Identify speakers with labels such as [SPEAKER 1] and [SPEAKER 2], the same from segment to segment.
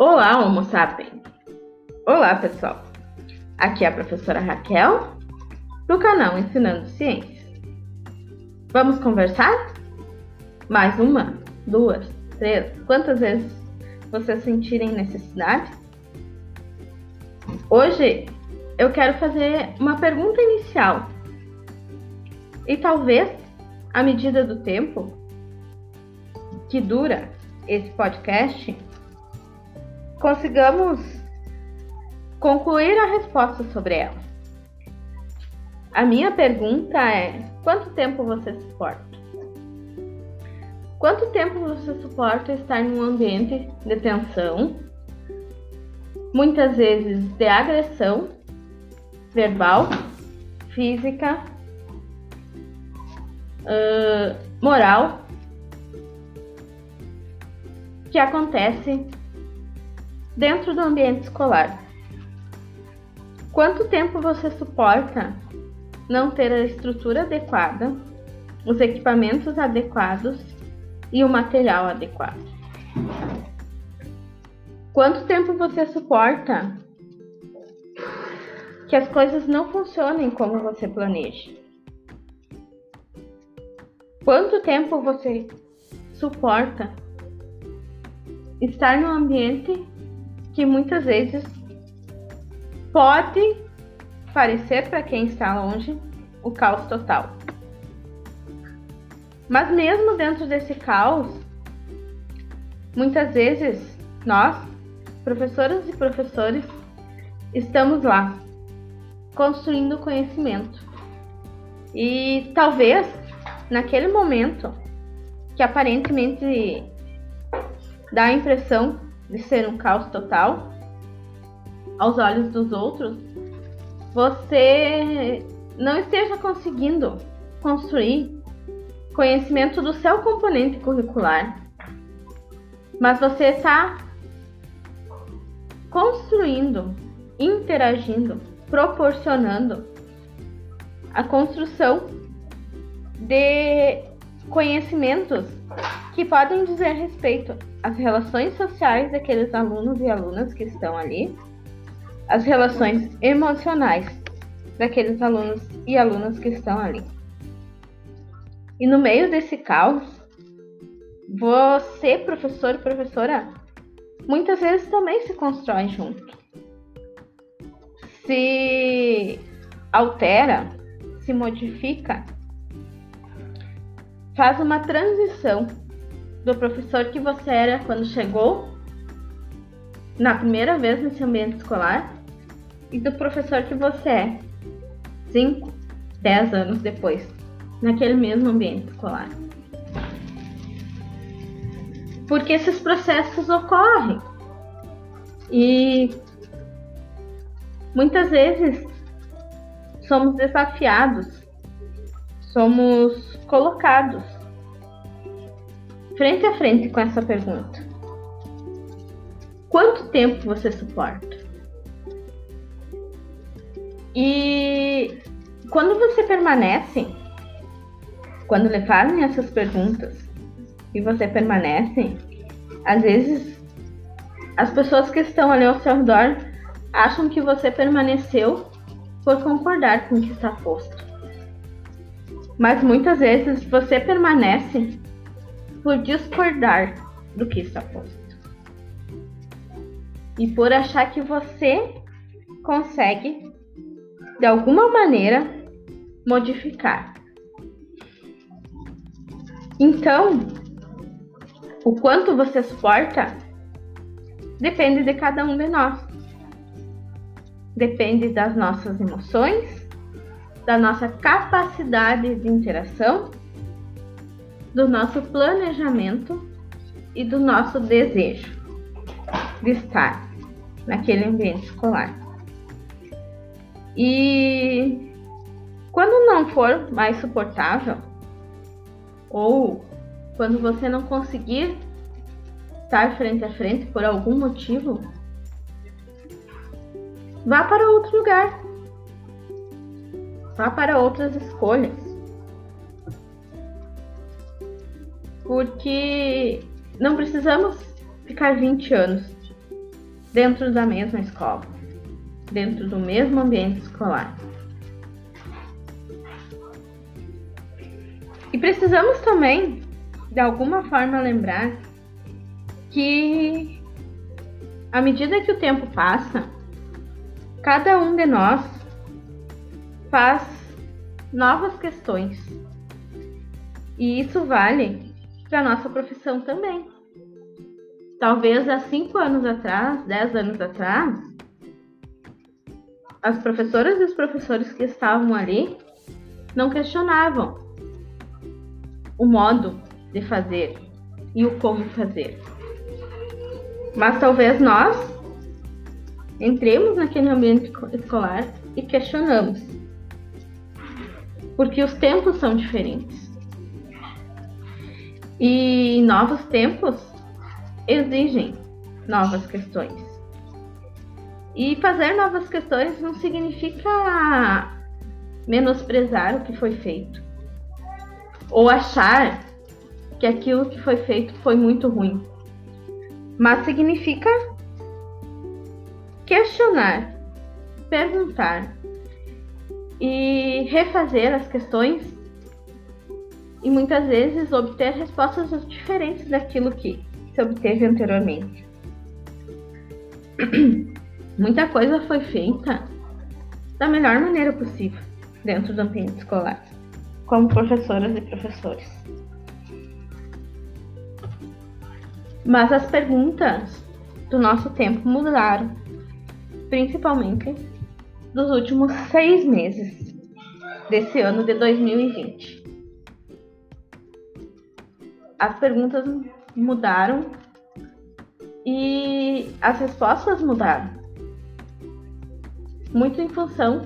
[SPEAKER 1] Olá, Homo sapiens! Olá, pessoal! Aqui é a professora Raquel, do canal Ensinando Ciências. Vamos conversar? Mais uma, duas, três, quantas vezes vocês sentirem necessidade? Hoje eu quero fazer uma pergunta inicial. E talvez, à medida do tempo que dura esse podcast, consigamos concluir a resposta sobre ela. A minha pergunta é: quanto tempo você suporta? Quanto tempo você suporta estar em um ambiente de tensão, muitas vezes de agressão verbal, física, uh, moral, que acontece dentro do ambiente escolar. Quanto tempo você suporta não ter a estrutura adequada, os equipamentos adequados e o material adequado? Quanto tempo você suporta que as coisas não funcionem como você planeja? Quanto tempo você suporta estar num ambiente que muitas vezes pode parecer para quem está longe o caos total. Mas mesmo dentro desse caos, muitas vezes nós, professoras e professores, estamos lá construindo conhecimento. E talvez naquele momento que aparentemente dá a impressão de ser um caos total aos olhos dos outros, você não esteja conseguindo construir conhecimento do seu componente curricular, mas você está construindo, interagindo, proporcionando a construção de conhecimentos que podem dizer respeito às relações sociais daqueles alunos e alunas que estão ali, as relações emocionais daqueles alunos e alunas que estão ali. E no meio desse caos, você, professor professora, muitas vezes também se constrói junto. Se altera, se modifica, faz uma transição do professor que você era quando chegou? Na primeira vez nesse ambiente escolar? E do professor que você é 5, 10 anos depois, naquele mesmo ambiente escolar. Porque esses processos ocorrem. E muitas vezes somos desafiados, somos colocados frente a frente com essa pergunta: Quanto tempo você suporta? E quando você permanece, quando lhe fazem essas perguntas e você permanece, às vezes as pessoas que estão ali ao seu redor acham que você permaneceu por concordar com o que está posto. Mas muitas vezes você permanece por discordar do que está posto. E por achar que você consegue, de alguma maneira, modificar. Então, o quanto você suporta depende de cada um de nós. Depende das nossas emoções, da nossa capacidade de interação do nosso planejamento e do nosso desejo de estar naquele ambiente escolar. E quando não for mais suportável, ou quando você não conseguir estar frente a frente por algum motivo, vá para outro lugar. Vá para outras escolhas. Porque não precisamos ficar 20 anos dentro da mesma escola, dentro do mesmo ambiente escolar. E precisamos também, de alguma forma, lembrar que, à medida que o tempo passa, cada um de nós faz novas questões. E isso vale para nossa profissão também. Talvez há cinco anos atrás, dez anos atrás, as professoras e os professores que estavam ali não questionavam o modo de fazer e o como fazer. Mas talvez nós entremos naquele ambiente escolar e questionamos. Porque os tempos são diferentes. E novos tempos exigem novas questões. E fazer novas questões não significa menosprezar o que foi feito ou achar que aquilo que foi feito foi muito ruim, mas significa questionar, perguntar e refazer as questões e muitas vezes obter respostas diferentes daquilo que se obteve anteriormente. Muita coisa foi feita da melhor maneira possível dentro do ambiente escolar como professoras e professores. Mas as perguntas do nosso tempo mudaram, principalmente dos últimos seis meses desse ano de 2020. As perguntas mudaram e as respostas mudaram, muito em função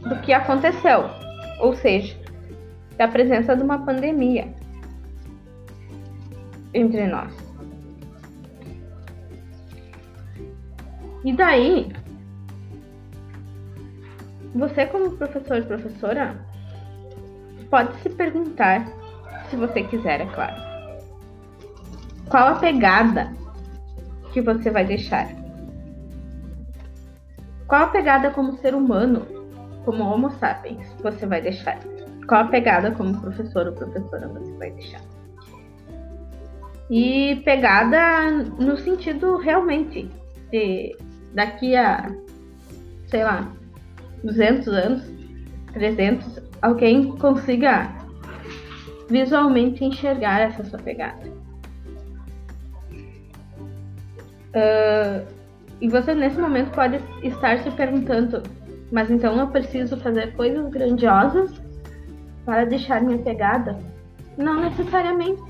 [SPEAKER 1] do que aconteceu, ou seja, da presença de uma pandemia entre nós. E daí, você como professor e professora pode se perguntar, se você quiser, é claro, qual a pegada que você vai deixar? Qual a pegada como ser humano, como Homo sapiens, você vai deixar? qual a pegada como professor ou professora você vai deixar. E pegada no sentido realmente de daqui a, sei lá, 200 anos, 300, alguém consiga visualmente enxergar essa sua pegada. Uh, e você nesse momento pode estar se perguntando, mas então eu preciso fazer coisas grandiosas para deixar minha pegada? Não necessariamente.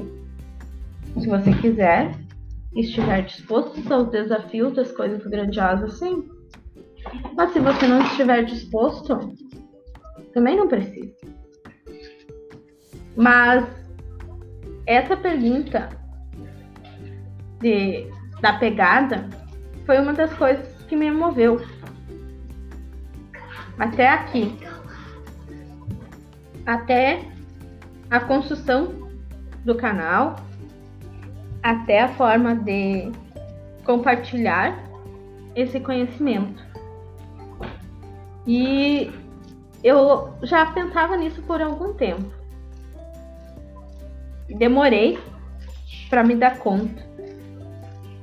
[SPEAKER 1] Se você quiser, estiver disposto aos desafios das coisas grandiosas, sim. Mas se você não estiver disposto, também não precisa. Mas essa pergunta de, da pegada foi uma das coisas que me moveu até aqui até a construção do canal, até a forma de compartilhar esse conhecimento. E eu já pensava nisso por algum tempo. Demorei para me dar conta.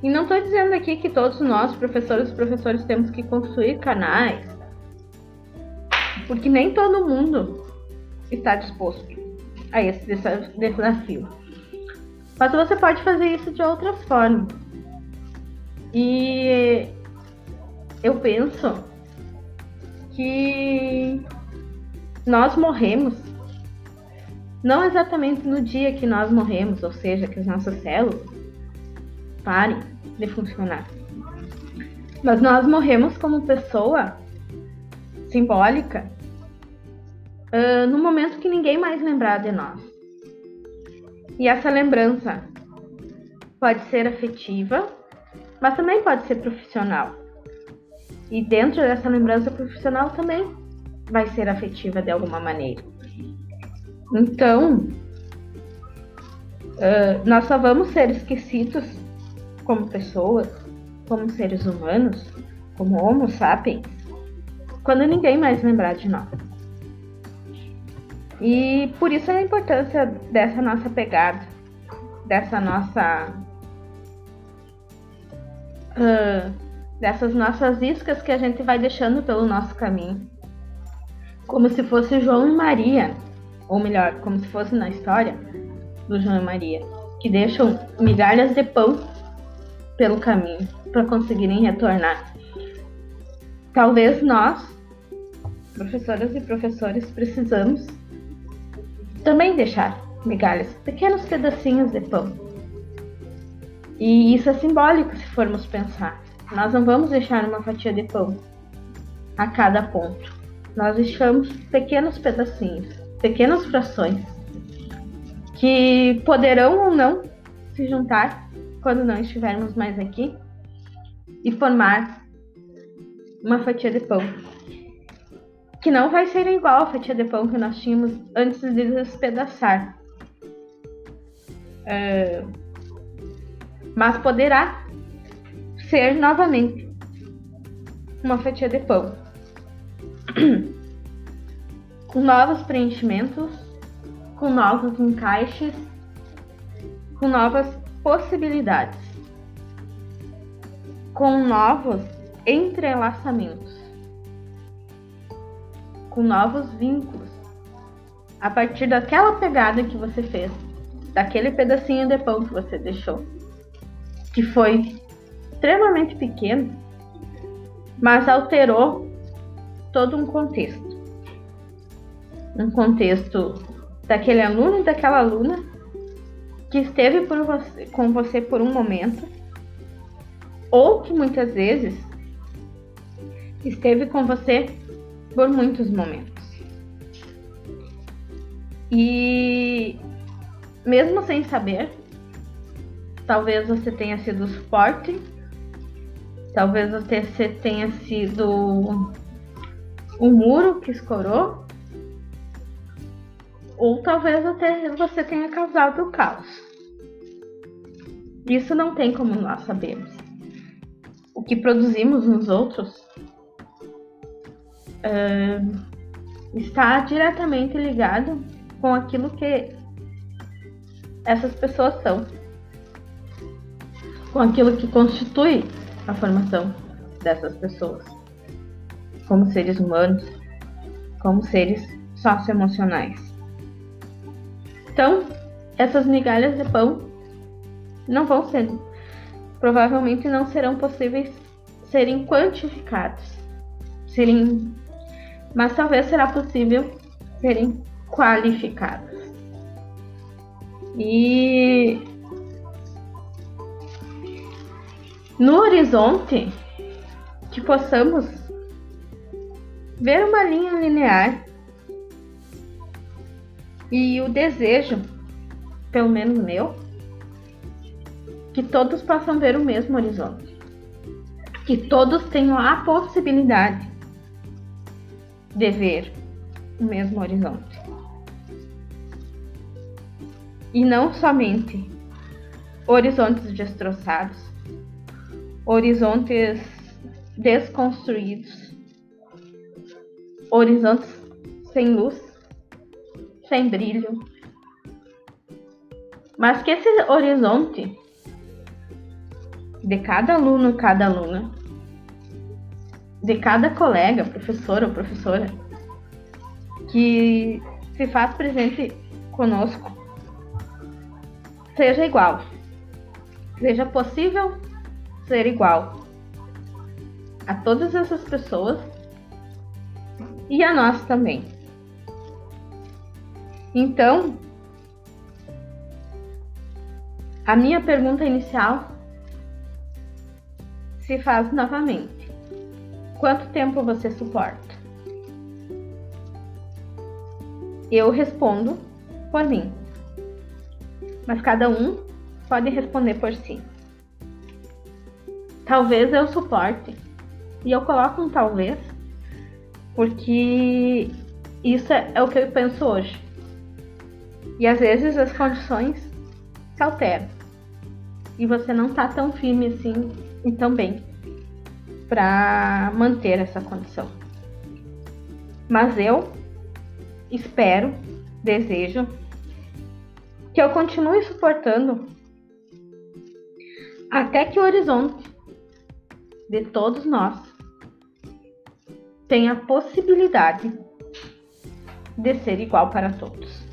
[SPEAKER 1] E não estou dizendo aqui que todos nós, professores e professores, temos que construir canais, porque nem todo mundo está disposto a esse desafio. Mas você pode fazer isso de outras formas. E eu penso que nós morremos não exatamente no dia que nós morremos, ou seja, que as nossas células parem de funcionar. Mas nós morremos como pessoa simbólica uh, no momento que ninguém mais lembrar de nós. E essa lembrança pode ser afetiva, mas também pode ser profissional. E dentro dessa lembrança profissional também vai ser afetiva de alguma maneira. Então, uh, nós só vamos ser esquecidos como pessoas como seres humanos, como Homo sapiens, quando ninguém mais lembrar de nós. E por isso a importância dessa nossa pegada, dessa nossa. Uh, dessas nossas iscas que a gente vai deixando pelo nosso caminho. Como se fosse João e Maria, ou melhor, como se fosse na história do João e Maria, que deixam migalhas de pão pelo caminho para conseguirem retornar. Talvez nós, professoras e professores, precisamos também deixar migalhas, pequenos pedacinhos de pão. E isso é simbólico se formos pensar. Nós não vamos deixar uma fatia de pão a cada ponto. Nós deixamos pequenos pedacinhos, pequenas frações que poderão ou não se juntar quando não estivermos mais aqui e formar uma fatia de pão que não vai ser igual a fatia de pão que nós tínhamos antes de despedaçar. Uh, mas poderá ser novamente uma fatia de pão com novos preenchimentos, com novos encaixes, com novas possibilidades, com novos entrelaçamentos com novos vínculos. A partir daquela pegada que você fez, daquele pedacinho de pão que você deixou, que foi extremamente pequeno, mas alterou todo um contexto. Um contexto daquele aluno e daquela aluna que esteve você, com você por um momento, ou que muitas vezes esteve com você por muitos momentos. E mesmo sem saber, talvez você tenha sido suporte, talvez você tenha sido o muro que escorou, ou talvez até você tenha causado o caos. Isso não tem como nós sabermos. O que produzimos nos outros uh, está diretamente ligado com aquilo que essas pessoas são, com aquilo que constitui a formação dessas pessoas, como seres humanos, como seres socioemocionais. Então, essas migalhas de pão não vão ser, provavelmente não serão possíveis serem quantificados, serem mas talvez será possível serem qualificadas. E no horizonte que possamos ver uma linha linear e o desejo, pelo menos meu, que todos possam ver o mesmo horizonte, que todos tenham a possibilidade de ver o mesmo horizonte. E não somente horizontes destroçados, horizontes desconstruídos, horizontes sem luz, sem brilho, mas que esse horizonte de cada aluno, cada aluna, de cada colega, professor ou professora, que se faz presente conosco, seja igual. Seja possível ser igual a todas essas pessoas e a nós também. Então, a minha pergunta inicial se faz novamente. Quanto tempo você suporta? Eu respondo por mim. Mas cada um pode responder por si. Talvez eu suporte. E eu coloco um talvez, porque isso é, é o que eu penso hoje. E às vezes as condições se alteram. E você não tá tão firme assim e também para manter essa condição. Mas eu espero, desejo que eu continue suportando até que o horizonte de todos nós tenha a possibilidade de ser igual para todos.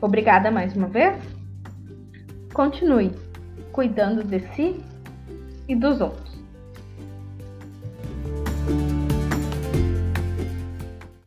[SPEAKER 1] Obrigada mais uma vez. Continue cuidando de si e dos outros.